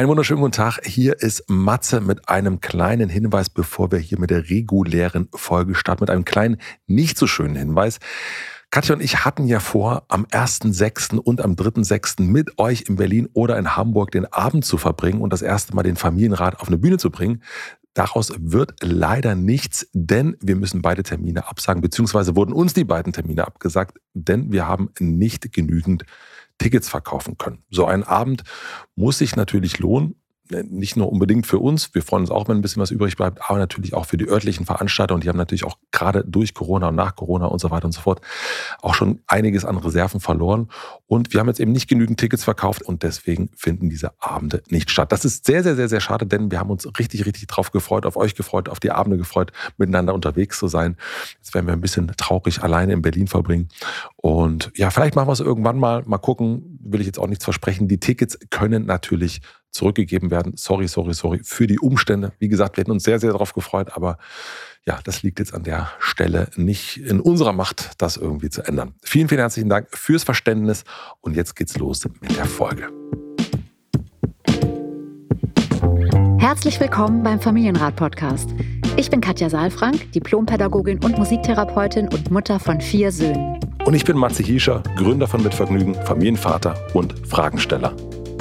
Einen wunderschönen guten Tag. Hier ist Matze mit einem kleinen Hinweis, bevor wir hier mit der regulären Folge starten, mit einem kleinen, nicht so schönen Hinweis. Katja und ich hatten ja vor, am 1.6. und am 3.6. mit euch in Berlin oder in Hamburg den Abend zu verbringen und das erste Mal den Familienrat auf eine Bühne zu bringen. Daraus wird leider nichts, denn wir müssen beide Termine absagen, beziehungsweise wurden uns die beiden Termine abgesagt, denn wir haben nicht genügend Tickets verkaufen können. So ein Abend muss sich natürlich lohnen nicht nur unbedingt für uns, wir freuen uns auch, wenn ein bisschen was übrig bleibt, aber natürlich auch für die örtlichen Veranstalter und die haben natürlich auch gerade durch Corona und nach Corona und so weiter und so fort auch schon einiges an Reserven verloren und wir haben jetzt eben nicht genügend Tickets verkauft und deswegen finden diese Abende nicht statt. Das ist sehr, sehr, sehr, sehr schade, denn wir haben uns richtig, richtig drauf gefreut, auf euch gefreut, auf die Abende gefreut, miteinander unterwegs zu sein. Jetzt werden wir ein bisschen traurig alleine in Berlin verbringen und ja, vielleicht machen wir es irgendwann mal, mal gucken, will ich jetzt auch nichts versprechen. Die Tickets können natürlich zurückgegeben werden. Sorry, sorry, sorry für die Umstände. Wie gesagt, wir hätten uns sehr, sehr darauf gefreut, aber ja, das liegt jetzt an der Stelle nicht in unserer Macht, das irgendwie zu ändern. Vielen, vielen herzlichen Dank fürs Verständnis und jetzt geht's los mit der Folge. Herzlich willkommen beim Familienrat-Podcast. Ich bin Katja Saalfrank, Diplompädagogin und Musiktherapeutin und Mutter von vier Söhnen. Und ich bin Matze Hiescher, Gründer von Mitvergnügen, Familienvater und Fragensteller.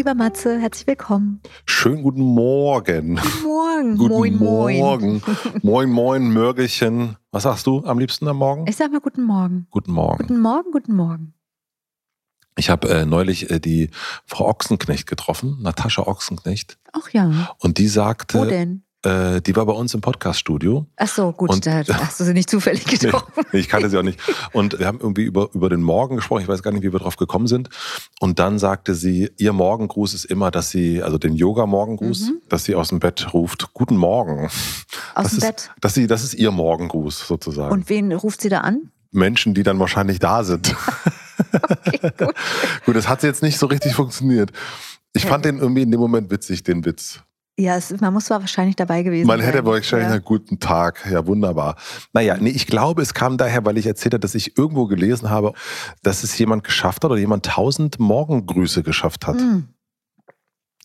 Lieber Matze, herzlich willkommen. Schönen guten Morgen. Guten Morgen. Guten moin, Morgen. Moin, moin, Mörgelchen. Was sagst du am liebsten am Morgen? Ich sag mal guten Morgen. Guten Morgen. Guten Morgen, guten Morgen. Ich habe äh, neulich äh, die Frau Ochsenknecht getroffen, Natascha Ochsenknecht. Ach ja. Und die sagte. Wo denn? Äh, die war bei uns im Podcaststudio. Ach so, gut, und, da hast du sie nicht zufällig getroffen. nee, ich kannte sie auch nicht. Und wir haben irgendwie über, über den Morgen gesprochen. Ich weiß gar nicht, wie wir drauf gekommen sind. Und dann sagte sie, ihr Morgengruß ist immer, dass sie, also den Yoga-Morgengruß, mhm. dass sie aus dem Bett ruft, guten Morgen. Aus das dem ist, Bett? Dass sie, das ist ihr Morgengruß sozusagen. Und wen ruft sie da an? Menschen, die dann wahrscheinlich da sind. okay, gut. gut, das hat jetzt nicht so richtig funktioniert. Ich fand den irgendwie in dem Moment witzig, den Witz. Ja, es, man muss zwar wahrscheinlich dabei gewesen man sein. Man hätte wahrscheinlich ja. einen guten Tag. Ja, wunderbar. Naja, nee, ich glaube, es kam daher, weil ich erzählt habe, dass ich irgendwo gelesen habe, dass es jemand geschafft hat oder jemand tausend Morgengrüße geschafft hat. Mhm.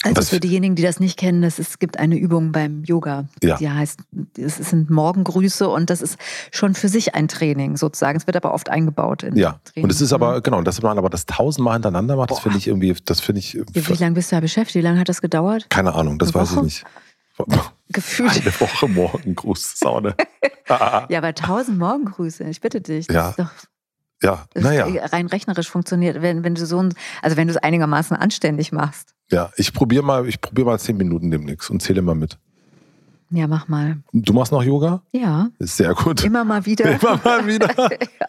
Also für diejenigen, die das nicht kennen, es, es gibt eine Übung beim Yoga, ja. die heißt, es sind Morgengrüße und das ist schon für sich ein Training sozusagen. Es wird aber oft eingebaut in Ja, Training. und es ist aber, genau, dass man aber das tausendmal hintereinander macht, das finde ich irgendwie, das finde ich... Wie lange bist du da beschäftigt? Wie lange hat das gedauert? Keine Ahnung, das weiß ich nicht. Gefühlt. Eine Woche Morgengruß, Saune. ja, aber tausend Morgengrüße, ich bitte dich. Das Ja. ist doch Ja, naja. rein rechnerisch funktioniert, wenn, wenn du so ein, also wenn du es einigermaßen anständig machst. Ja, ich probiere mal, ich probiere mal zehn Minuten demnächst und zähle mal mit. Ja, mach mal. Du machst noch Yoga? Ja, Ist sehr gut. immer mal wieder. Immer mal wieder. ja.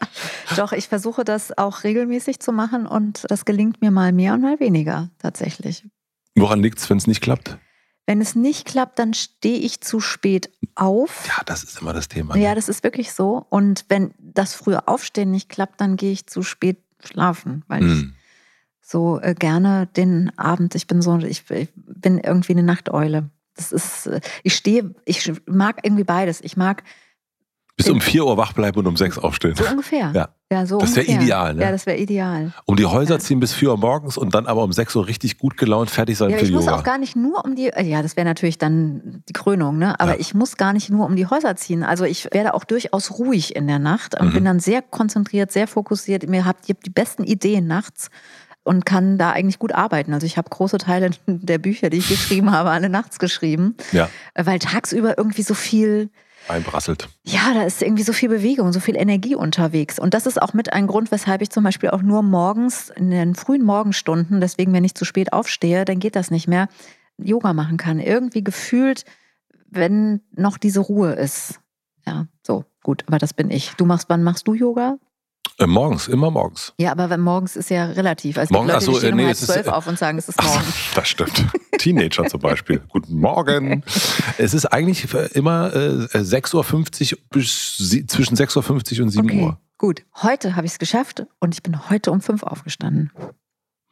Doch, ich versuche das auch regelmäßig zu machen und das gelingt mir mal mehr und mal weniger tatsächlich. Woran liegt's, wenn es nicht klappt? Wenn es nicht klappt, dann stehe ich zu spät auf. Ja, das ist immer das Thema. ne? Ja, das ist wirklich so. Und wenn das frühe Aufstehen nicht klappt, dann gehe ich zu spät schlafen, weil ich Hm. so äh, gerne den Abend, ich bin so, ich, ich bin irgendwie eine Nachteule. Das ist, äh, ich stehe, ich mag irgendwie beides. Ich mag Bis um 4 Uhr wach bleiben und um 6 aufstehen. so ungefähr. Ja. Ja so Das wäre ideal, ne? Ja, das wäre ideal. Um die Häuser Ja. ziehen bis 4 Uhr morgens und dann aber um 6 Uhr richtig gut gelaunt fertig sein Ja, für ich muss Yoga. auch gar nicht nur um die, äh, ja, das wäre natürlich dann die Krönung, ne? Aber Ja. ich muss gar nicht nur um die Häuser ziehen. Also ich werde auch durchaus ruhig in der Nacht und Mhm. bin dann sehr konzentriert, sehr fokussiert. Mir habt ihr die besten Ideen nachts und kann da eigentlich gut arbeiten. Also ich habe große Teile der Bücher, die ich geschrieben habe, alle nachts geschrieben, ja, weil tagsüber irgendwie so viel einprasselt. ja, da ist irgendwie so viel Bewegung, so viel Energie unterwegs. Und das ist auch mit ein Grund, weshalb ich zum Beispiel auch nur morgens, in den frühen Morgenstunden, deswegen, wenn ich zu spät aufstehe, dann geht das nicht mehr, Yoga machen kann. Irgendwie gefühlt, wenn noch diese Ruhe ist. Ja, so, gut, aber das bin ich. Du machst, wann machst du Yoga? Äh, morgens, immer morgens. Ja, aber wenn morgens ist ja relativ. Also Morgen- Leute, ach so, die stehen äh, um nee, halb es ist, zwölf äh, auf und sagen, es ist Ach so, morgen. das stimmt. Teenager zum Beispiel. Guten Morgen. Es ist eigentlich immer äh, 6.50 Uhr bis zwischen 6.50 Uhr und 7 Okay, Uhr. gut. Heute habe ich es geschafft und ich bin heute um fünf aufgestanden.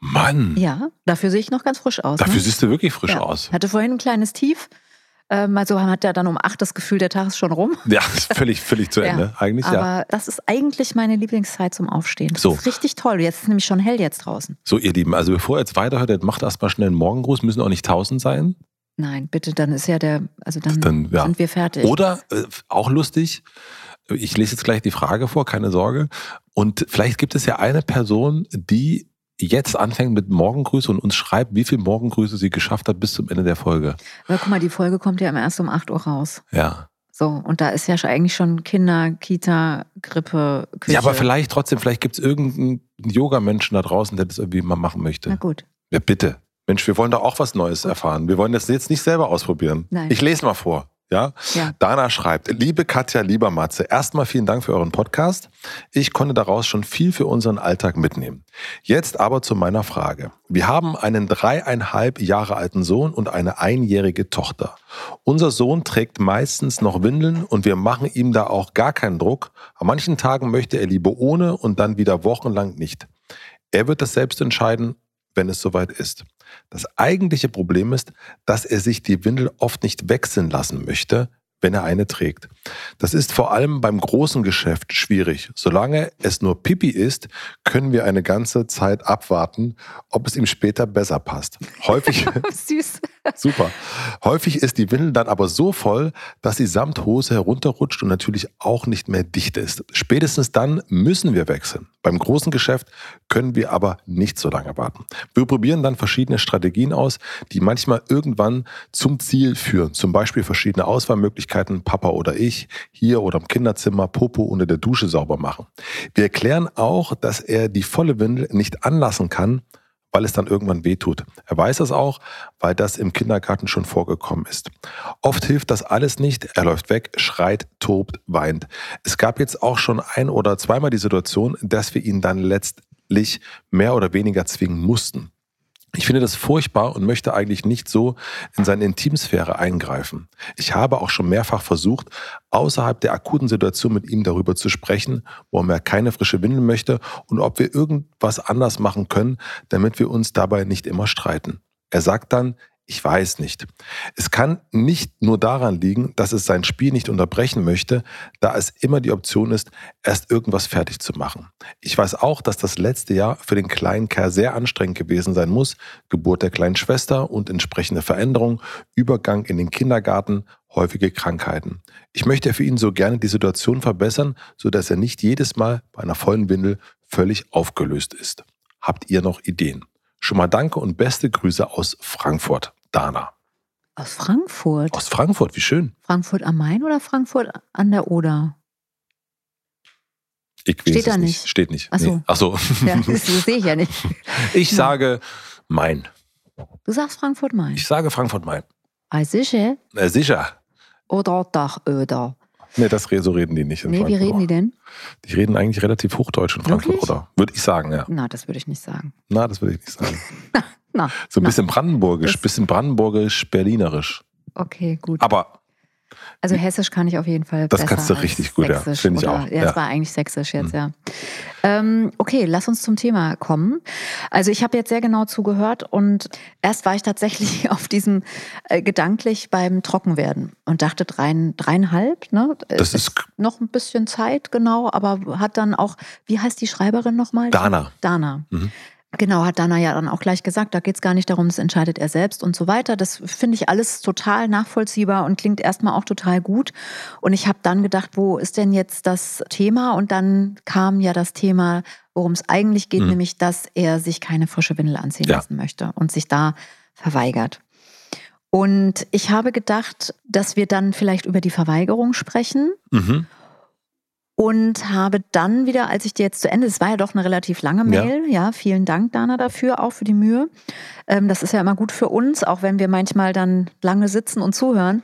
Mann, Ja, dafür sehe ich noch ganz frisch aus. dafür ne? siehst du wirklich frisch ja. aus. Hatte vorhin ein kleines Tief. Ähm, also hat er dann um acht das Gefühl, der Tag ist schon rum. Ja, völlig, völlig zu Ja, Ende. Eigentlich ja. Aber das ist eigentlich meine Lieblingszeit zum Aufstehen. Das So. ist richtig toll. Jetzt ist nämlich schon hell jetzt draußen. So, ihr Lieben, also bevor ihr jetzt weiterhört, macht erstmal schnell einen Morgengruß, müssen auch nicht 1000 sein. Nein, bitte, dann ist ja der, also dann, Dann, ja. sind wir fertig. Oder, äh, auch lustig, ich lese jetzt gleich die Frage vor, keine Sorge. Und vielleicht gibt es ja eine Person, die jetzt anfängt mit Morgengrüße und uns schreibt, wie viel Morgengrüße sie geschafft hat bis zum Ende der Folge. Aber guck mal, die Folge kommt ja erst um 8 Uhr raus. Ja. So, und da ist ja schon eigentlich schon Kinder, Kita, Grippe, Küche. Ja, aber vielleicht trotzdem, vielleicht gibt es irgendeinen Yoga-Menschen da draußen, der das irgendwie mal machen Na möchte. gut. Ja, bitte. Mensch, wir wollen doch auch was Neues erfahren. Wir wollen das jetzt nicht selber ausprobieren. Nein. Ich lese mal vor. Ja? Ja. Dana schreibt, liebe Katja, lieber Matze, erstmal vielen Dank für euren Podcast. Ich konnte daraus schon viel für unseren Alltag mitnehmen. Jetzt aber zu meiner Frage. Wir haben einen dreieinhalb Jahre alten Sohn und eine einjährige Tochter. Unser Sohn trägt meistens noch Windeln und wir machen ihm da auch gar keinen Druck. An manchen Tagen möchte er lieber ohne und dann wieder wochenlang nicht. Er wird das selbst entscheiden, wenn es soweit ist. Das eigentliche Problem ist, dass er sich die Windel oft nicht wechseln lassen möchte, wenn er eine trägt. Das ist vor allem beim großen Geschäft schwierig. Solange es nur Pipi ist, können wir eine ganze Zeit abwarten, ob es ihm später besser passt. Häufig, Süß. Super. Häufig ist die Windel dann aber so voll, dass die Samthose herunterrutscht und natürlich auch nicht mehr dicht ist. Spätestens dann müssen wir wechseln. Beim großen Geschäft können wir aber nicht so lange warten. Wir probieren dann verschiedene Strategien aus, die manchmal irgendwann zum Ziel führen. Zum Beispiel verschiedene Auswahlmöglichkeiten, Papa oder ich, hier oder im Kinderzimmer, Popo unter der Dusche sauber machen. Wir erklären auch, dass er die volle Windel nicht anlassen kann, weil es dann irgendwann wehtut. Er weiß das auch, weil das im Kindergarten schon vorgekommen ist. Oft hilft das alles nicht. Er läuft weg, schreit, tobt, weint. Es gab jetzt auch schon ein oder zweimal die Situation, dass wir ihn dann letztlich mehr oder weniger zwingen mussten. Ich finde das furchtbar und möchte eigentlich nicht so in seine Intimsphäre eingreifen. Ich habe auch schon mehrfach versucht, außerhalb der akuten Situation mit ihm darüber zu sprechen, warum er keine frische Windel möchte und ob wir irgendwas anders machen können, damit wir uns dabei nicht immer streiten. Er sagt dann, ich weiß nicht. Es kann nicht nur daran liegen, dass es sein Spiel nicht unterbrechen möchte, da es immer die Option ist, erst irgendwas fertig zu machen. Ich weiß auch, dass das letzte Jahr für den kleinen Kerl sehr anstrengend gewesen sein muss. Geburt der kleinen Schwester und entsprechende Veränderungen, Übergang in den Kindergarten, häufige Krankheiten. Ich möchte für ihn so gerne die Situation verbessern, sodass er nicht jedes Mal bei einer vollen Windel völlig aufgelöst ist. Habt ihr noch Ideen? Schon mal danke und beste Grüße aus Frankfurt. Dana. Aus Frankfurt. Aus Frankfurt, wie schön. Frankfurt am Main oder Frankfurt an der Oder? Ich weiß Steht da nicht. nicht? Steht nicht. Ach so. Nee. Ach so. Ja, das sehe ich ja nicht. Ich sage Main. Du sagst Frankfurt Main. Ich sage Frankfurt Main. Ah, sicher? Na, sicher. Oder Dachöder. Nee, das so reden die nicht in Nee, wie Frankfurt. reden die denn? Die reden eigentlich relativ Hochdeutsch in Frankfurt, Wirklich? oder? Würde ich sagen, ja. Na, das würde ich nicht sagen. Na, das würde ich nicht sagen. Na, So ein na. bisschen brandenburgisch, Das- bisschen brandenburgisch-berlinerisch. Okay, gut. Aber Also Hessisch kann ich auf jeden Fall Das kannst du richtig gut, ja. Finde ich oder- auch, Ja, ja. es war eigentlich Sächsisch jetzt, Mhm. ja. Ähm, okay, lass uns zum Thema kommen. Also ich habe jetzt sehr genau zugehört und erst war ich tatsächlich auf diesem äh, gedanklich beim Trockenwerden und dachte drein, dreieinhalb, ne? Das Es ist- noch ein bisschen Zeit, genau, aber hat dann auch, wie heißt die Schreiberin nochmal? Dana. Dana. Mhm. Genau, hat Dana ja dann auch gleich gesagt, da geht es gar nicht darum, das entscheidet er selbst und so weiter. Das finde ich alles total nachvollziehbar und klingt erstmal auch total gut. Und ich habe dann gedacht, wo ist denn jetzt das Thema? Und dann kam ja das Thema, worum es eigentlich geht, Mhm. nämlich, dass er sich keine frische Windel anziehen Ja. lassen möchte und sich da verweigert. Und ich habe gedacht, dass wir dann vielleicht über die Verweigerung sprechen Mhm. Und habe dann wieder, als ich dir jetzt zu Ende, es war ja doch eine relativ lange Ja. Mail, ja, vielen Dank, Dana, dafür, auch für die Mühe. Ähm, das ist ja immer gut für uns, auch wenn wir manchmal dann lange sitzen und zuhören.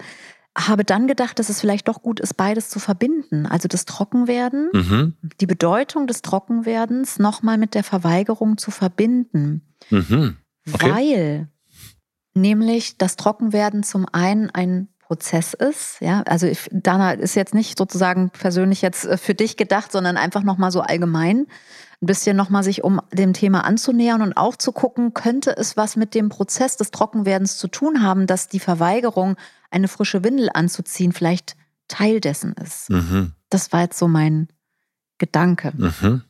habe dann gedacht, dass es vielleicht doch gut ist, beides zu verbinden. Also das Trockenwerden, mhm. die Bedeutung des Trockenwerdens nochmal mit der Verweigerung zu verbinden. Mhm. Okay. Weil nämlich das Trockenwerden zum einen ein Prozess ist. Ja, also ich, Dana ist jetzt nicht sozusagen persönlich jetzt äh, für dich gedacht, sondern einfach nochmal so allgemein ein bisschen nochmal sich um dem Thema anzunähern und auch zu gucken, könnte es was mit dem Prozess des Trockenwerdens zu tun haben, dass die Verweigerung, eine frische Windel anzuziehen, vielleicht Teil dessen ist. Mhm. Das war jetzt so mein Gedanke. Mhm.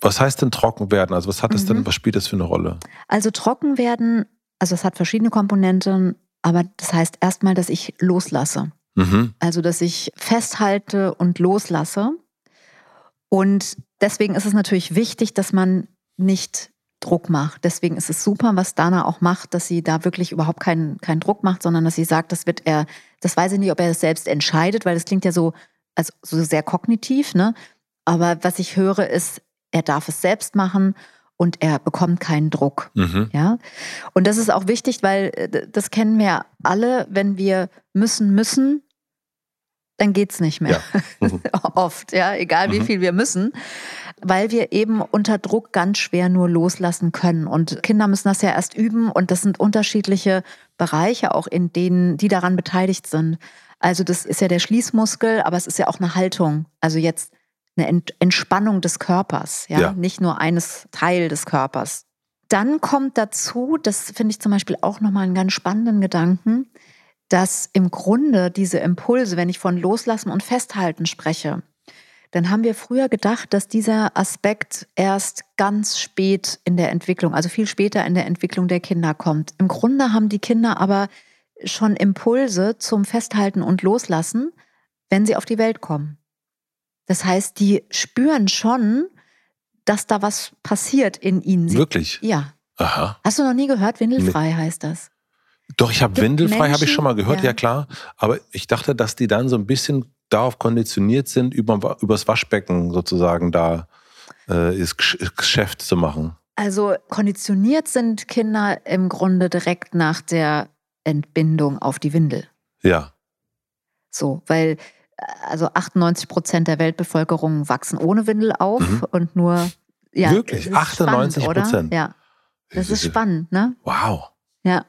Was heißt denn trocken werden? Also was hat das mhm. denn, was spielt das für eine Rolle? Also trocken werden, also es hat verschiedene Komponenten. Aber das heißt erstmal, dass ich loslasse. Mhm. Also, dass ich festhalte und loslasse. Und deswegen ist es natürlich wichtig, dass man nicht Druck macht. Deswegen ist es super, was Dana auch macht, dass sie da wirklich überhaupt keinen, keinen Druck macht, sondern dass sie sagt, das wird er, das weiß ich nicht, ob er das selbst entscheidet, weil das klingt ja so, also so sehr kognitiv, ne? Aber was ich höre, ist, er darf es selbst machen und er bekommt keinen Druck. Mhm. Ja? Und das ist auch wichtig, weil äh, das kennen wir alle, wenn wir müssen, müssen, dann geht es nicht mehr. Ja. Mhm. Oft, ja, egal wie mhm. viel wir müssen, weil wir eben unter Druck ganz schwer nur loslassen können. Und Kinder müssen das ja erst üben und das sind unterschiedliche Bereiche auch, in denen die daran beteiligt sind. Also das ist ja der Schließmuskel, aber es ist ja auch eine Haltung. Also jetzt eine Entspannung des Körpers, ja? ja, nicht nur eines Teil des Körpers. Dann kommt dazu, das finde ich zum Beispiel auch nochmal einen ganz spannenden Gedanken, dass im Grunde diese Impulse, wenn ich von Loslassen und Festhalten spreche, dann haben wir früher gedacht, dass dieser Aspekt erst ganz spät in der Entwicklung, also viel später in der Entwicklung der Kinder kommt. Im Grunde haben die Kinder aber schon Impulse zum Festhalten und Loslassen, wenn sie auf die Welt kommen. Das heißt, die spüren schon, dass da was passiert in ihnen. Sie, Wirklich? Ja. Aha. Hast du noch nie gehört? Windelfrei nee. heißt das. Doch, ich habe Windelfrei, habe ich schon mal gehört, ja. ja. klar. Aber ich dachte, dass die dann so ein bisschen darauf konditioniert sind, über, übers Waschbecken sozusagen da äh, das Geschäft zu machen. Also konditioniert sind Kinder im Grunde direkt nach der Entbindung auf die Windel. Ja. So, weil also 98 Prozent der Weltbevölkerung wachsen ohne Windel auf mhm. und nur ja, wirklich 98 Prozent. Ja, das ist spannend, ne? Wow. Ja.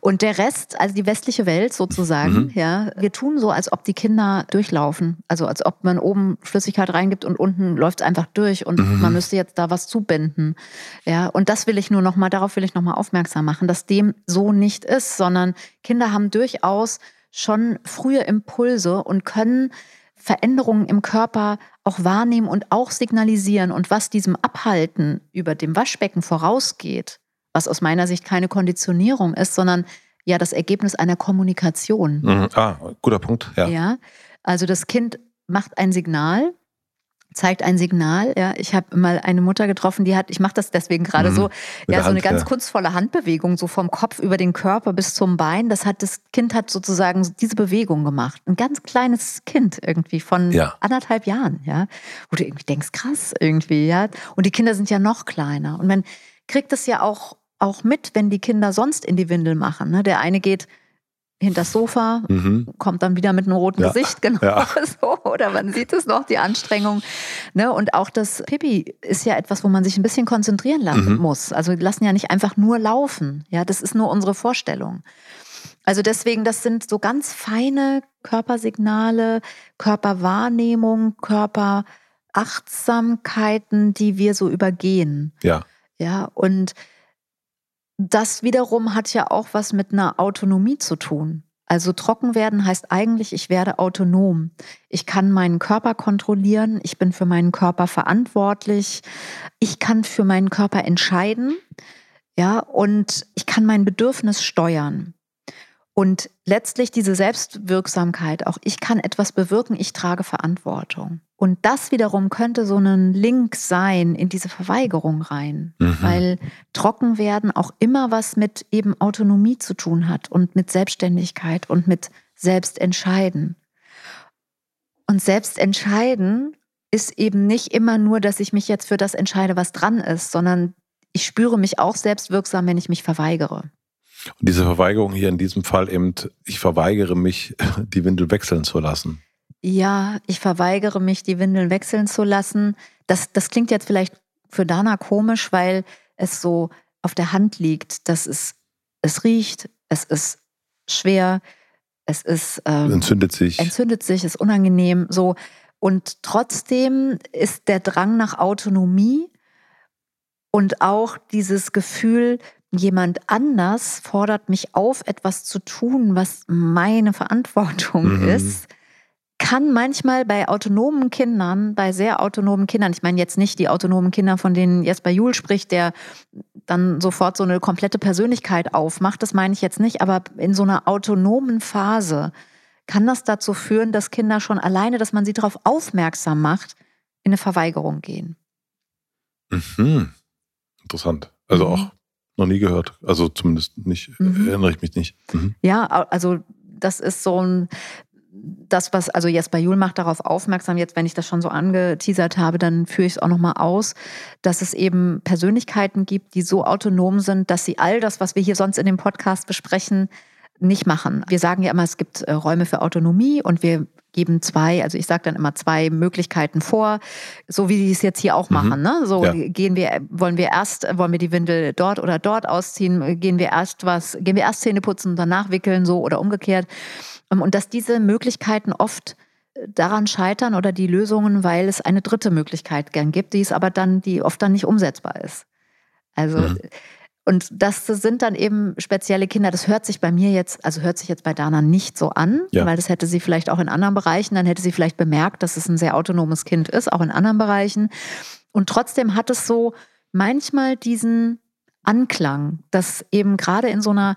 Und der Rest, also die westliche Welt sozusagen, mhm. ja, wir tun so, als ob die Kinder durchlaufen. Also als ob man oben Flüssigkeit reingibt und unten läuft es einfach durch und mhm. man müsste jetzt da was zubinden. Ja, und das will ich nur nochmal, darauf will ich nochmal aufmerksam machen, dass dem so nicht ist, sondern Kinder haben durchaus schon frühe Impulse und können Veränderungen im Körper auch wahrnehmen und auch signalisieren. Und was diesem Abhalten über dem Waschbecken vorausgeht, was aus meiner Sicht keine Konditionierung ist, sondern ja das Ergebnis einer Kommunikation. Mhm. Ah, guter Punkt. Ja. ja. Also das Kind macht ein Signal zeigt ein Signal. Ja, ich habe mal eine Mutter getroffen, die hat, ich mache das deswegen gerade mhm, so, ja, so Hand, eine ganz ja. kunstvolle Handbewegung, so vom Kopf über den Körper bis zum Bein. Das hat das Kind hat sozusagen diese Bewegung gemacht. Ein ganz kleines Kind irgendwie von ja. anderthalb Jahren, ja, wo du irgendwie denkst, krass irgendwie, ja. Und die Kinder sind ja noch kleiner. Und man kriegt es ja auch auch mit, wenn die Kinder sonst in die Windel machen. Ne? Der eine geht hinters Sofa, mhm. kommt dann wieder mit einem roten ja. Gesicht, genau ja. so. Oder man sieht es noch, die Anstrengung. Ne? Und auch das Pipi ist ja etwas, wo man sich ein bisschen konzentrieren lassen mhm. muss. Also die lassen ja nicht einfach nur laufen. Ja, das ist nur unsere Vorstellung. Also deswegen, das sind so ganz feine Körpersignale, Körperwahrnehmung, Körperachtsamkeiten, die wir so übergehen. Ja. Ja, und das wiederum hat ja auch was mit einer Autonomie zu tun. Also trocken werden heißt eigentlich, ich werde autonom. Ich kann meinen Körper kontrollieren, ich bin für meinen Körper verantwortlich, ich kann für meinen Körper entscheiden, ja, und ich kann mein Bedürfnis steuern. Und letztlich diese Selbstwirksamkeit, auch ich kann etwas bewirken, ich trage Verantwortung. Und das wiederum könnte so ein Link sein in diese Verweigerung rein, mhm. weil trocken werden auch immer was mit eben Autonomie zu tun hat und mit Selbstständigkeit und mit Selbstentscheiden. Und Selbstentscheiden ist eben nicht immer nur, dass ich mich jetzt für das entscheide, was dran ist, sondern ich spüre mich auch selbstwirksam, wenn ich mich verweigere. Und diese Verweigerung hier in diesem Fall eben, ich verweigere mich, die Windel wechseln zu lassen. Ja, ich verweigere mich, die Windeln wechseln zu lassen. Das, das klingt jetzt vielleicht für Dana komisch, weil es so auf der Hand liegt, dass es, es riecht, es ist schwer, es ist ähm, entzündet sich, entzündet sich, ist unangenehm, so und trotzdem ist der Drang nach Autonomie und auch dieses Gefühl, jemand anders fordert mich auf, etwas zu tun, was meine Verantwortung mhm. ist, kann manchmal bei autonomen Kindern, bei sehr autonomen Kindern, ich meine jetzt nicht die autonomen Kinder, von denen Jesper Juhl spricht, der dann sofort so eine komplette Persönlichkeit aufmacht, das meine ich jetzt nicht, aber in so einer autonomen Phase kann das dazu führen, dass Kinder schon alleine, dass man sie darauf aufmerksam macht, in eine Verweigerung gehen. Mhm. Interessant. Also mhm. auch noch nie gehört. Also zumindest nicht, mhm. erinnere ich mich nicht. Mhm. Ja, also das ist so ein, das, was also Jesper Juhl macht darauf aufmerksam, jetzt wenn ich das schon so angeteasert habe, dann führe ich es auch nochmal aus, dass es eben Persönlichkeiten gibt, die so autonom sind, dass sie all das, was wir hier sonst in dem Podcast besprechen, nicht machen. Wir sagen ja immer, es gibt äh, Räume für Autonomie und wir geben zwei, also ich sage dann immer zwei Möglichkeiten vor, so wie sie es jetzt hier auch mhm. machen. Ne? So ja. gehen wir, wollen wir erst, wollen wir die Windel dort oder dort ausziehen, gehen wir erst was, gehen wir erst Zähne putzen und danach wickeln, so oder umgekehrt. Ähm, und dass diese Möglichkeiten oft daran scheitern oder die Lösungen, weil es eine dritte Möglichkeit gern gibt, die es aber dann, die oft dann nicht umsetzbar ist. Also mhm. Und das sind dann eben spezielle Kinder. Das hört sich bei mir jetzt, also hört sich jetzt bei Dana nicht so an, ja. weil das hätte sie vielleicht auch in anderen Bereichen, dann hätte sie vielleicht bemerkt, dass es ein sehr autonomes Kind ist, auch in anderen Bereichen. Und trotzdem hat es so manchmal diesen Anklang, dass eben gerade in so einer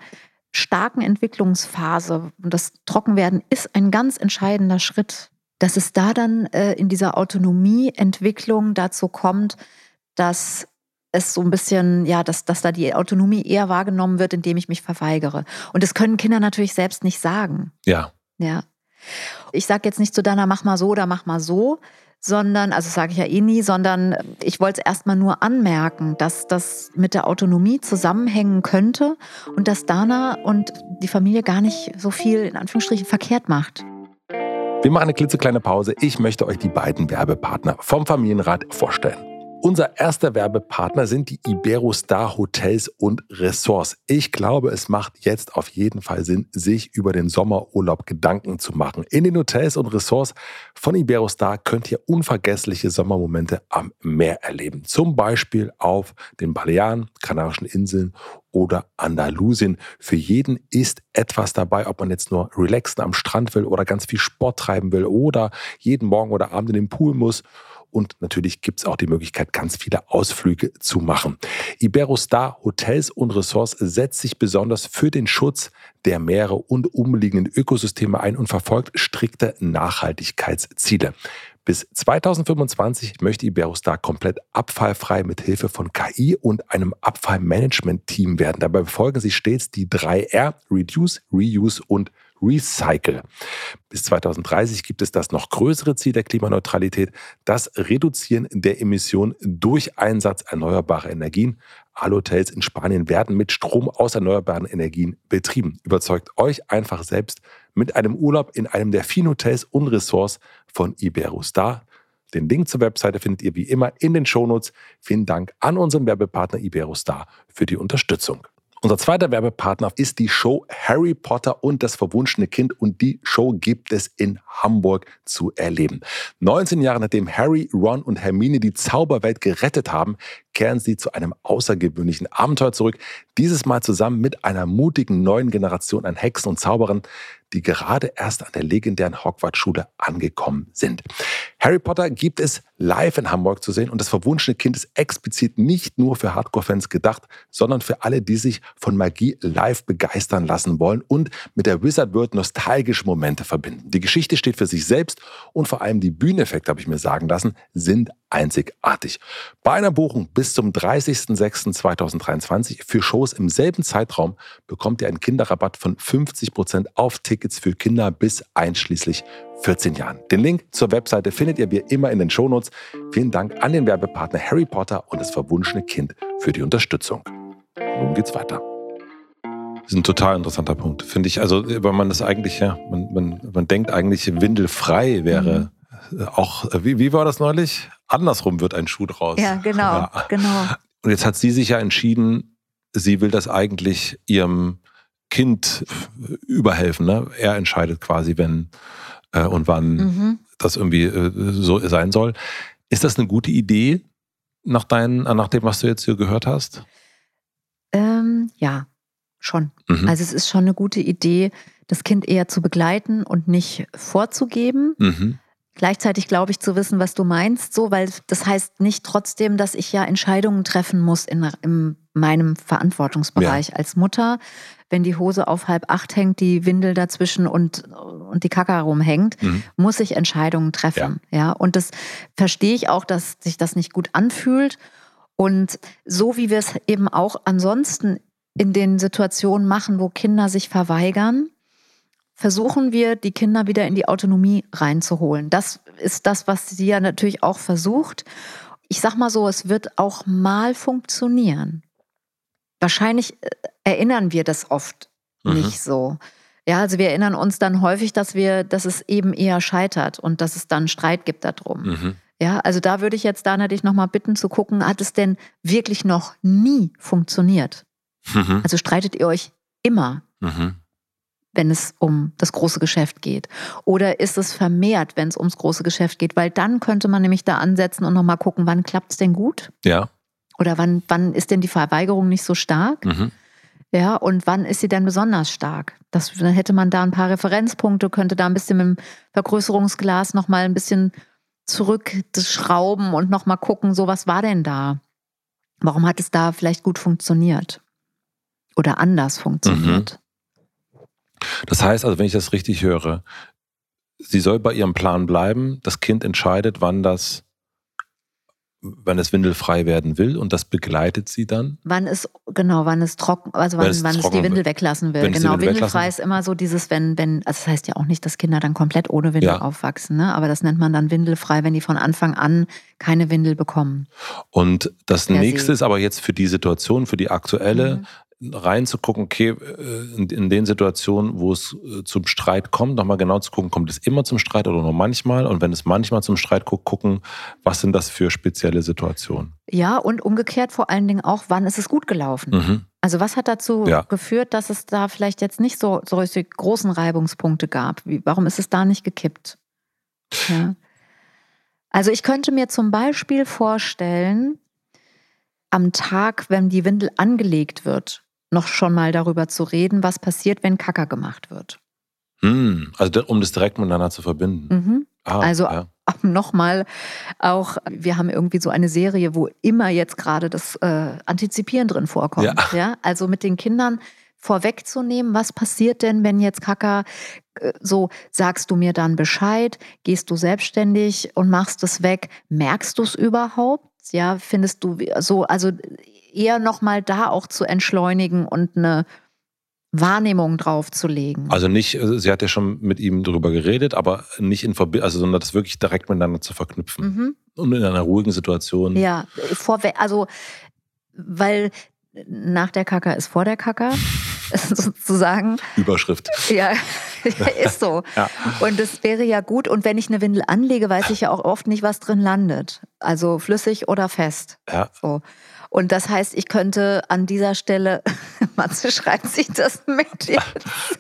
starken Entwicklungsphase, und das Trockenwerden ist ein ganz entscheidender Schritt, dass es da dann äh, in dieser Autonomieentwicklung dazu kommt, dass es so ein bisschen, ja, dass, dass da die Autonomie eher wahrgenommen wird, indem ich mich verweigere. Und das können Kinder natürlich selbst nicht sagen. Ja. Ja. Ich sage jetzt nicht zu Dana, mach mal so oder mach mal so, sondern, also sage ich ja eh nie, sondern ich wollte es erstmal nur anmerken, dass das mit der Autonomie zusammenhängen könnte und dass Dana und die Familie gar nicht so viel in Anführungsstrichen verkehrt macht. Wir machen eine klitzekleine Pause. Ich möchte euch die beiden Werbepartner vom Familienrat vorstellen. Unser erster Werbepartner sind die Iberostar Hotels und Ressorts. Ich glaube, es macht jetzt auf jeden Fall Sinn, sich über den Sommerurlaub Gedanken zu machen. In den Hotels und Ressorts von Iberostar könnt ihr unvergessliche Sommermomente am Meer erleben. Zum Beispiel auf den Balearen, Kanarischen Inseln oder Andalusien. Für jeden ist etwas dabei, ob man jetzt nur relaxen am Strand will oder ganz viel Sport treiben will oder jeden Morgen oder Abend in den Pool muss und natürlich gibt es auch die Möglichkeit, ganz viele Ausflüge zu machen. Iberostar Hotels und Ressorts setzt sich besonders für den Schutz der Meere und umliegenden Ökosysteme ein und verfolgt strikte Nachhaltigkeitsziele. Bis 2025 möchte Iberostar komplett abfallfrei mit Hilfe von KI und einem Abfallmanagement-Team werden. Dabei befolgen sie stets die drei R, Reduce, Reuse und Recycle. Bis 2030 gibt es das noch größere Ziel der Klimaneutralität, das Reduzieren der Emissionen durch Einsatz erneuerbarer Energien. Alle Hotels in Spanien werden mit Strom aus erneuerbaren Energien betrieben. Überzeugt euch einfach selbst mit einem Urlaub in einem der vielen Hotels und Ressorts von Iberostar. Den Link zur Webseite findet ihr wie immer in den Shownotes. Vielen Dank an unseren Werbepartner Iberostar für die Unterstützung. Unser zweiter Werbepartner ist die Show Harry Potter und das verwunschene Kind. Und die Show gibt es in Hamburg zu erleben. 19 Jahre nachdem Harry, Ron und Hermine die Zauberwelt gerettet haben, kehren sie zu einem außergewöhnlichen Abenteuer zurück, dieses Mal zusammen mit einer mutigen neuen Generation an Hexen und Zauberern, die gerade erst an der legendären Hogwarts-Schule angekommen sind. Harry Potter gibt es live in Hamburg zu sehen und das verwunschene Kind ist explizit nicht nur für Hardcore-Fans gedacht, sondern für alle, die sich von Magie live begeistern lassen wollen und mit der Wizard World nostalgische Momente verbinden. Die Geschichte steht für sich selbst und vor allem die Bühneneffekte, habe ich mir sagen lassen, sind einzigartig. Bei einer Buchung bis zum 30.06.2023 für Shows im selben Zeitraum bekommt ihr einen Kinderrabatt von 50% auf Tickets für Kinder bis einschließlich 14 Jahren. Den Link zur Webseite findet ihr wie immer in den Shownotes. Vielen Dank an den Werbepartner Harry Potter und das verwunschene Kind für die Unterstützung. Nun geht's weiter. Das ist ein total interessanter Punkt, finde ich. Also, weil man das eigentlich, ja, man, man, man denkt eigentlich, windelfrei wäre mhm. auch, wie, wie war das neulich? Andersrum wird ein Schuh draus. Ja, genau, ja. genau. Und jetzt hat sie sich ja entschieden, sie will das eigentlich ihrem Kind überhelfen. Ne? Er entscheidet quasi, wenn äh, und wann mhm. das irgendwie äh, so sein soll. Ist das eine gute Idee nach, dein, nach dem, was du jetzt hier gehört hast? Ähm, ja, schon. Mhm. Also es ist schon eine gute Idee, das Kind eher zu begleiten und nicht vorzugeben. Mhm. Gleichzeitig glaube ich zu wissen, was du meinst, so, weil das heißt nicht trotzdem, dass ich ja Entscheidungen treffen muss in, in meinem Verantwortungsbereich ja. als Mutter. Wenn die Hose auf halb acht hängt, die Windel dazwischen und, und die Kacke rumhängt, mhm. muss ich Entscheidungen treffen. Ja. ja. Und das verstehe ich auch, dass sich das nicht gut anfühlt. Und so wie wir es eben auch ansonsten in den Situationen machen, wo Kinder sich verweigern, versuchen wir, die Kinder wieder in die Autonomie reinzuholen. Das ist das, was sie ja natürlich auch versucht. Ich sag mal so, es wird auch mal funktionieren. Wahrscheinlich äh, erinnern wir das oft mhm. nicht so. Ja, also wir erinnern uns dann häufig, dass wir, dass es eben eher scheitert und dass es dann Streit gibt darum. Mhm. Ja, also da würde ich jetzt da natürlich nochmal bitten zu gucken, hat es denn wirklich noch nie funktioniert? Mhm. Also streitet ihr euch immer? Mhm wenn es um das große Geschäft geht? Oder ist es vermehrt, wenn es ums große Geschäft geht? Weil dann könnte man nämlich da ansetzen und nochmal gucken, wann klappt es denn gut? Ja. Oder wann, wann ist denn die Verweigerung nicht so stark? Mhm. Ja, und wann ist sie denn besonders stark? Das, dann hätte man da ein paar Referenzpunkte, könnte da ein bisschen mit dem Vergrößerungsglas nochmal ein bisschen zurückschrauben und nochmal gucken, so was war denn da? Warum hat es da vielleicht gut funktioniert? Oder anders funktioniert? Mhm. Das heißt also, wenn ich das richtig höre, sie soll bei ihrem Plan bleiben. Das Kind entscheidet, wann das, wann es windelfrei werden will und das begleitet sie dann. Wann es, genau, wann es trocken, also wann, wann es, die Windel wird. weglassen will. genau, Windel windelfrei ist immer so dieses, wenn, wenn, also das heißt ja auch nicht, dass Kinder dann komplett ohne Windel ja. aufwachsen, ne? aber das nennt man dann windelfrei, wenn die von Anfang an keine Windel bekommen. Und das nächste ist aber jetzt für die Situation, für die aktuelle, mhm reinzugucken, okay, äh, in, in, den Situationen, wo es äh, zum Streit kommt, nochmal genau zu gucken, kommt es immer zum Streit oder nur manchmal? Und wenn es manchmal zum Streit guckt, gucken, was sind das für spezielle Situationen? Ja, und umgekehrt vor allen Dingen auch, wann ist es gut gelaufen? Mhm. Also was hat dazu ja. geführt, dass es da vielleicht jetzt nicht so solche großen Reibungspunkte gab? Wie, warum ist es da nicht gekippt? Ja. Also ich könnte mir zum Beispiel vorstellen, am Tag, wenn die Windel angelegt wird, noch schon mal darüber zu reden, was passiert, wenn Kacker gemacht wird. Hm, also um das direkt miteinander zu verbinden. Mhm. Ah, also ja. nochmal auch, wir haben irgendwie so eine Serie, wo immer jetzt gerade das äh, Antizipieren drin vorkommt. Ja. ja. Also mit den Kindern vorwegzunehmen, was passiert denn, wenn jetzt Kacker äh, so, sagst du mir dann Bescheid, gehst du selbstständig und machst es weg, merkst du es überhaupt? Ja, findest du so, also eher nochmal da auch zu entschleunigen und eine Wahrnehmung draufzulegen. Also nicht, äh, sie hat ja schon mit ihm darüber geredet, aber nicht in Verbindung, also sondern das wirklich direkt miteinander zu verknüpfen. Mhm. Und in einer ruhigen Situation. Ja, vorweg, also weil nach der Kacker ist vor der Kacker, sozusagen. Überschrift. Ja, ist so. Ja. Und es wäre ja gut. Und wenn ich eine Windel anlege, weiß ich ja auch oft nicht, was drin landet. Also flüssig oder fest. Ja. So. Und das heißt, ich könnte an dieser Stelle, Matze schreibt sich das mit jetzt.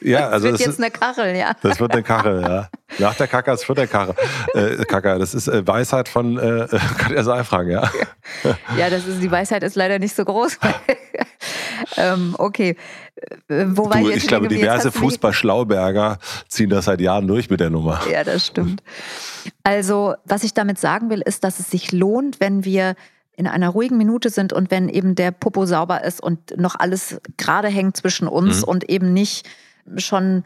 Ja, also das wird jetzt ist, eine Kachel, ja. Das wird eine Kachel, ja. Nach der Kacker ist vor der Kachel. Äh, Kacker, das ist äh, Weisheit von äh, Katja Seifrang, ja. Ja, das ist, die Weisheit ist leider nicht so groß. ähm, okay. Äh, wo du, ich, ich glaube, diverse Fußball-Schlauberger ziehen das seit Jahren durch mit der Nummer. Ja, das stimmt. Also, was ich damit sagen will, ist, dass es sich lohnt, wenn wir in einer ruhigen Minute sind und wenn eben der Popo sauber ist und noch alles gerade hängt zwischen uns mhm. und eben nicht schon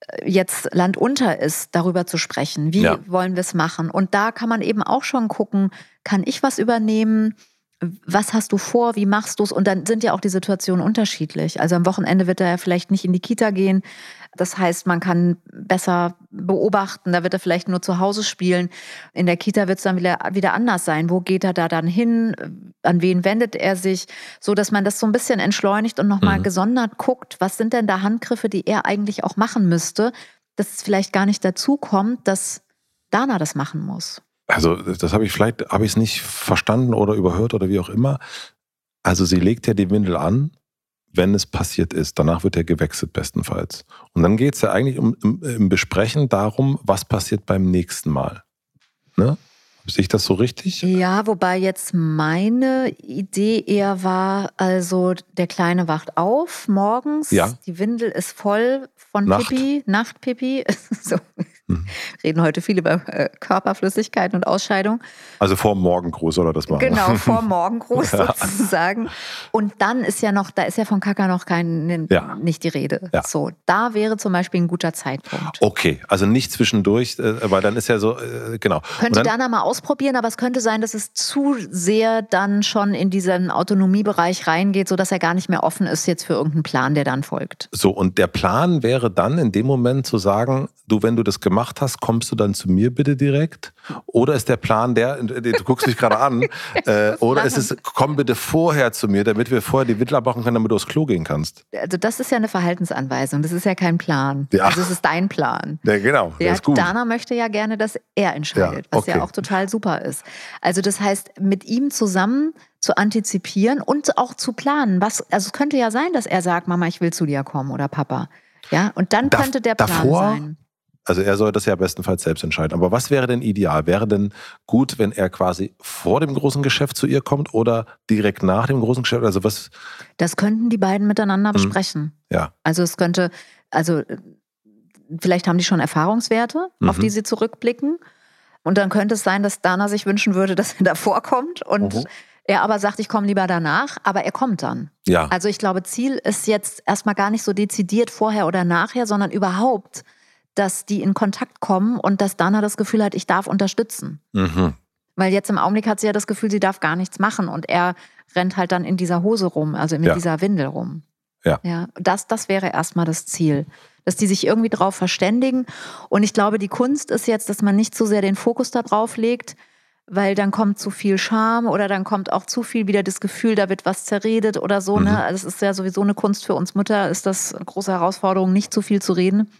äh, jetzt landunter ist, darüber zu sprechen. Wie ja. wollen wir es machen? Und da kann man eben auch schon gucken, kann ich was übernehmen? Was hast du vor, wie machst du es? Und dann sind ja auch die Situationen unterschiedlich. Also am Wochenende wird er ja vielleicht nicht in die Kita gehen. Das heißt, man kann besser beobachten, da wird er vielleicht nur zu Hause spielen. In der Kita wird es dann wieder, wieder anders sein. Wo geht er da dann hin? An wen wendet er sich? So dass man das so ein bisschen entschleunigt und nochmal mhm. gesondert guckt, was sind denn da Handgriffe, die er eigentlich auch machen müsste, dass es vielleicht gar nicht dazu kommt, dass Dana das machen muss. Also das habe ich vielleicht, habe ich es nicht verstanden oder überhört oder wie auch immer. Also sie legt ja die Windel an, wenn es passiert ist. Danach wird er gewechselt bestenfalls. Und dann geht es ja eigentlich um, im, im, Besprechen darum, was passiert beim nächsten Mal. Ne? Sehe ich das so richtig? Ja, wobei jetzt meine Idee eher war, also der Kleine wacht auf morgens, ja. die Windel ist voll von Nacht. Pipi, Nachtpipi. so, Mhm. Reden heute viel über äh, Körperflüssigkeiten und Ausscheidung. Also vor Morgengruß oder das machen Genau, vor Morgengruß ja. sozusagen. Und dann ist ja noch, da ist ja von Kaka noch kein, ja. nicht die Rede. Ja. So, da wäre zum Beispiel ein guter Zeitpunkt. Okay, also nicht zwischendurch, äh, weil dann ist ja so, äh, genau. Könnte dann, Dana mal ausprobieren, aber es könnte sein, dass es zu sehr dann schon in diesen Autonomiebereich reingeht, sodass er gar nicht mehr offen ist jetzt für irgendeinen Plan, der dann folgt. So, und der Plan wäre dann in dem Moment zu sagen, du, wenn du das gemacht gemacht hast, kommst du dann zu mir bitte direkt? Oder ist der Plan der, du guckst mich gerade an, äh, oder ist es, komm bitte vorher zu mir, damit wir vorher die Windel machen können, damit du aufs Klo gehen kannst? Also das ist ja eine Verhaltensanweisung, das ist ja kein Plan. Ja. Also es ist dein Plan. Ja, genau. Der ist gut. Dana möchte ja gerne, dass er entscheidet, ja, okay. was ja auch total super ist. Also das heißt, mit ihm zusammen zu antizipieren und auch zu planen. Was, also es könnte ja sein, dass er sagt, Mama, ich will zu dir kommen oder Papa. Ja, und dann da, könnte der Plan davor, sein. Also er soll das ja bestenfalls selbst entscheiden. Aber was wäre denn ideal? Wäre denn gut, wenn er quasi vor dem großen Geschäft zu ihr kommt oder direkt nach dem großen Geschäft? Also was? Das könnten die beiden miteinander mhm. besprechen. Ja. Also es könnte, also vielleicht haben die schon Erfahrungswerte, mhm. auf die sie zurückblicken. Und dann könnte es sein, dass Dana sich wünschen würde, dass er davor kommt und mhm. er aber sagt, ich komme lieber danach, aber er kommt dann. Ja. Also ich glaube, Ziel ist jetzt erstmal gar nicht so dezidiert vorher oder nachher, sondern überhaupt dass die in Kontakt kommen und dass Dana das Gefühl hat, ich darf unterstützen. Mhm. Weil jetzt im Augenblick hat sie ja das Gefühl, sie darf gar nichts machen und er rennt halt dann in dieser Hose rum, also in ja. dieser Windel rum. Ja. ja das, das wäre erstmal das Ziel, dass die sich irgendwie drauf verständigen. Und ich glaube, die Kunst ist jetzt, dass man nicht zu sehr den Fokus darauf legt, weil dann kommt zu viel Scham oder dann kommt auch zu viel wieder das Gefühl, da wird was zerredet oder so. Ne? Mhm. Ne? Also es ist ja sowieso eine Kunst für uns Mütter, ist das eine große Herausforderung, nicht zu viel zu reden.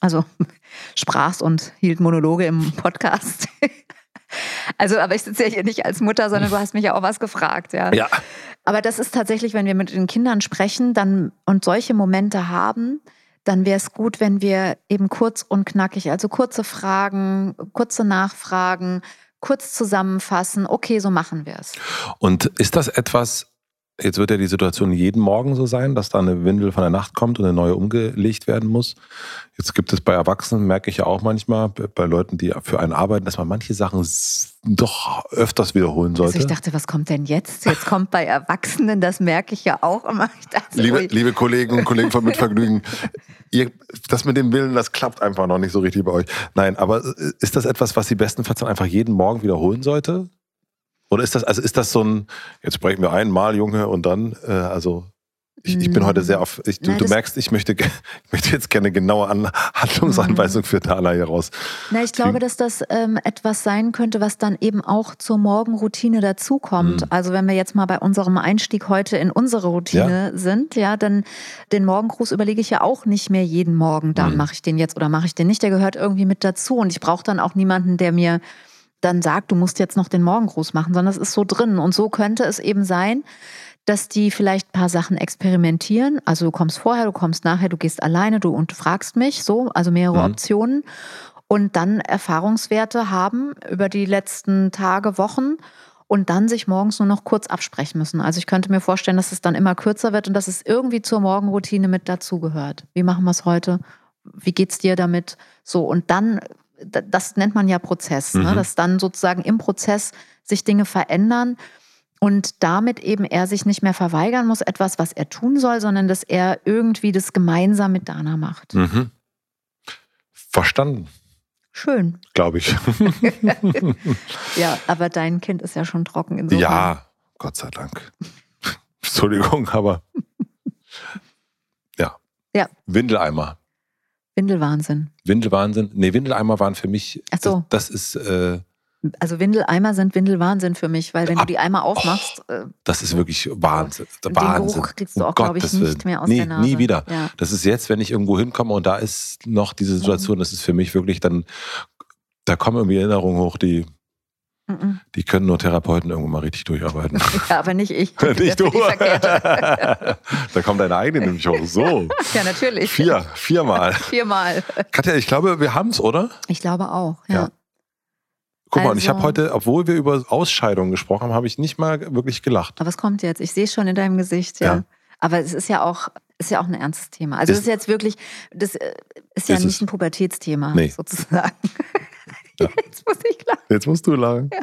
Also sprachst und hielt Monologe im Podcast. Also, aber ich sitze ja hier nicht als Mutter, sondern du hast mich ja auch was gefragt, ja. Ja. Aber das ist tatsächlich, wenn wir mit den Kindern sprechen dann und solche Momente haben, dann wäre es gut, wenn wir eben kurz und knackig, also kurze Fragen, kurze Nachfragen, kurz zusammenfassen. Okay, so machen wir es. Und ist das etwas, Jetzt wird ja die Situation jeden Morgen so sein, dass da eine Windel von der Nacht kommt und eine neue umgelegt werden muss. Jetzt gibt es bei Erwachsenen, merke ich ja auch manchmal, bei Leuten, die für einen arbeiten, dass man manche Sachen doch öfters wiederholen sollte. Also ich dachte, was kommt denn jetzt? Jetzt kommt bei Erwachsenen, das merke ich ja auch immer. Dachte, liebe, liebe Kollegen und Kollegen von Mitvergnügen, ihr, das mit dem Willen, das klappt einfach noch nicht so richtig bei euch. Nein, aber ist das etwas, was sie bestenfalls dann einfach jeden Morgen wiederholen sollte? Oder ist das, also ist das so ein, jetzt sprechen wir einmal, Junge, und dann, äh, also ich, ich, bin heute sehr auf, ich, du, Nein, du merkst, ich möchte, ich möchte jetzt gerne genaue An Handlungsanweisung für Dana hier raus. Na, ich glaube, dass das ähm, etwas sein könnte, was dann eben auch zur Morgenroutine dazukommt. Mhm. Also wenn wir jetzt mal bei unserem Einstieg heute in unsere Routine ja. sind, ja, dann den Morgengruß überlege ich ja auch nicht mehr jeden Morgen, dann mhm. mache ich den jetzt oder mache ich den nicht. Der gehört irgendwie mit dazu. Und ich brauche dann auch niemanden, der mir dann sagt, du musst jetzt noch den Morgengruß machen, sondern es ist so drin. Und so könnte es eben sein, dass die vielleicht ein paar Sachen experimentieren. Also du kommst vorher, du kommst nachher, du gehst alleine, du und fragst mich, so, also mehrere mhm. Optionen. Und dann Erfahrungswerte haben über die letzten Tage, Wochen und dann sich morgens nur noch kurz absprechen müssen. Also ich könnte mir vorstellen, dass es dann immer kürzer wird und dass es irgendwie zur Morgenroutine mit dazugehört. Wie machen wir es heute? Wie geht's dir damit? So, und dann das nennt man ja Prozess, ne? mhm. ne? dass dann sozusagen im Prozess sich Dinge verändern und damit eben er sich nicht mehr verweigern muss, etwas, was er tun soll, sondern dass er irgendwie das gemeinsam mit Dana macht. Mhm. Verstanden. Schön. Glaube ich. ja, aber dein Kind ist ja schon trocken insofern. Ja, Gott sei Dank. Entschuldigung, aber ja. Ja. Windeleimer. Windelwahnsinn. Windelwahnsinn. Nee, Windeleimer waren für mich. Ach so. Das, das ist. Äh, Also Windeleimer sind Windelwahnsinn für mich, weil wenn Ab- du die einmal aufmachst, äh, das ist wirklich Wahnsinn. den Wahnsinn. Geruch kriegst du Um auch, glaube ich, nicht mehr aus nie, der Nase. Nie wieder. Ja. Das ist jetzt, wenn ich irgendwo hinkomme und da ist noch diese Situation, das ist für mich wirklich dann, da kommen irgendwie Erinnerungen hoch, die, Mhm. die können nur Therapeuten irgendwo mal richtig durcharbeiten. ja, aber nicht ich. Nicht du. da kommt deine eigene nämlich auch so. ja, natürlich. Vier, viermal. Viermal. Katja, ich glaube, wir haben es, oder? Ich glaube auch, ja. Ja. Guck mal, und ich Also- habe heute, obwohl wir über Ausscheidungen gesprochen haben, habe ich nicht mal wirklich gelacht. Aber was kommt jetzt? Ich sehe es schon in deinem Gesicht, ja. Ja. Aber es ist ja auch, ist ja auch ein ernstes Thema. Also es ist jetzt wirklich, das äh, ist ja Ist nicht es. ein Pubertätsthema, Nee. sozusagen. Ja. Jetzt muss ich lachen. Jetzt musst du lachen. Ja.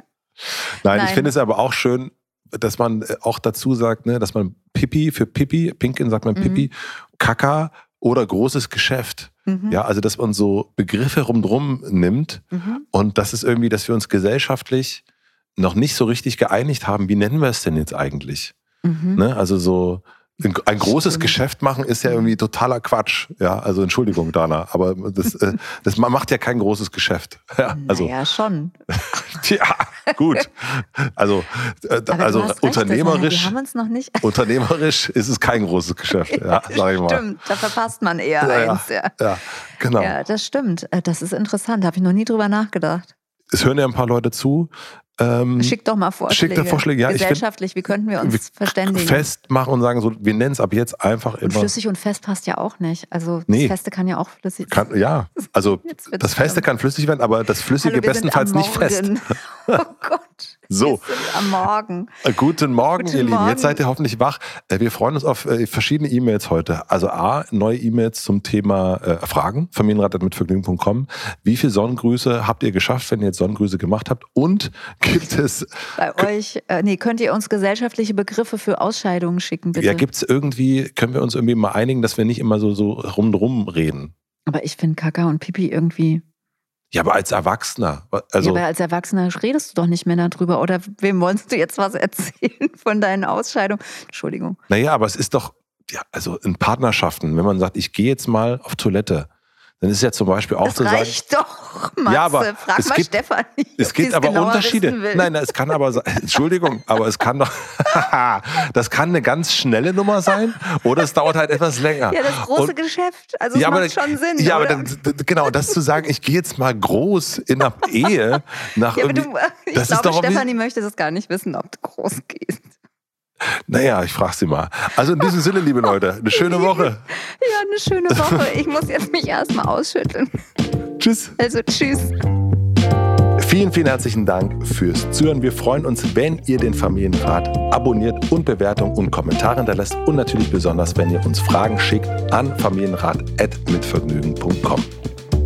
Nein, ich Nein. finde es aber auch schön, dass man äh, auch dazu sagt, ne, dass man Pipi für Pipi, Pinkin sagt man Mhm. Pipi, Kaka oder großes Geschäft. Mhm. Ja, also dass man so Begriffe rumdrum nimmt Mhm. und das ist irgendwie, dass wir uns gesellschaftlich noch nicht so richtig geeinigt haben. Wie nennen wir es denn jetzt eigentlich? Mhm. Ne? Also so ein, großes. Geschäft machen ist ja irgendwie totaler Quatsch. Ja, also Entschuldigung, Dana, aber das, äh, das man macht ja kein großes Geschäft. Ja, also naja, schon. ja, gut. Also, äh, also recht, unternehmerisch, Wir haben uns noch nicht. unternehmerisch ist es kein großes Geschäft. Ja, sag ich mal. Stimmt, da verpasst man eher Ja, ja. eins. Ja. Ja, genau. ja, das stimmt. Äh, Das ist interessant. Habe ich noch nie drüber nachgedacht. Es hören ja ein paar Leute zu. Ähm, Schick doch mal Vorschläge. Schick Vorschläge, ja, ich find- Gesellschaftlich, wie könnten wir uns wir verständigen? festmachen und sagen so, wir nennen es ab jetzt einfach und immer. flüssig und fest passt ja auch nicht. Also Nee. das Feste kann ja auch flüssig Kann, ja, also das Feste kann flüssig werden, aber das Flüssige Hallo, bestenfalls nicht fest. Oh Gott. So. Wir sind am Morgen. Äh, Guten Morgen, Guten ihr Lieben. Morgen. Jetzt seid ihr hoffentlich wach. Äh, Wir freuen uns auf äh, verschiedene E-Mails heute. Also A, neue E-Mails zum Thema äh, Fragen. Familienrat.mitvergnügen.com. Wie viele Sonnengrüße habt ihr geschafft, wenn ihr jetzt Sonnengrüße gemacht habt? Und gibt es, Bei euch, äh, nee, könnt ihr uns gesellschaftliche Begriffe für Ausscheidungen schicken, bitte? ja, gibt es irgendwie, können wir uns irgendwie mal einigen, dass wir nicht immer so, so rumdrum reden? Aber ich finde Kaka und Pipi irgendwie. Ja, aber als Erwachsener. Also, ja, aber als Erwachsener redest du doch nicht mehr darüber. Oder wem wolltest du jetzt was erzählen von deinen Ausscheidungen? Entschuldigung. naja, aber es ist doch, ja, also in Partnerschaften, wenn man sagt, ich gehe jetzt mal auf Toilette, dann ist ja zum Beispiel auch Das zu sagen, reicht doch, Matze. Ja, aber Frag es mal gibt- Stefanie. Es ob gibt aber Unterschiede. Nein, nein, es kann aber sein, Entschuldigung, aber es kann doch, das kann eine ganz schnelle Nummer sein oder es dauert halt etwas länger. Ja, das große Und- Geschäft. Also es ja, aber, macht schon Sinn. ja, aber oder? dann, d- d- genau, das zu sagen, ich gehe jetzt mal groß in der Ehe nach ja, aber du, ich das ist glaube, Stefanie möchte das gar nicht wissen, ob du groß gehst. Naja, ich frage sie mal. Also in diesem Sinne, liebe Leute, eine schöne Woche. Ja, eine schöne Woche. Ich muss jetzt mich erstmal ausschütteln. Tschüss. Also tschüss. Vielen, vielen herzlichen Dank fürs Zuhören. Wir freuen uns, wenn ihr den Familienrat abonniert und Bewertungen und Kommentare hinterlässt und natürlich besonders, wenn ihr uns Fragen schickt an familienrat.mitvergnügen.com.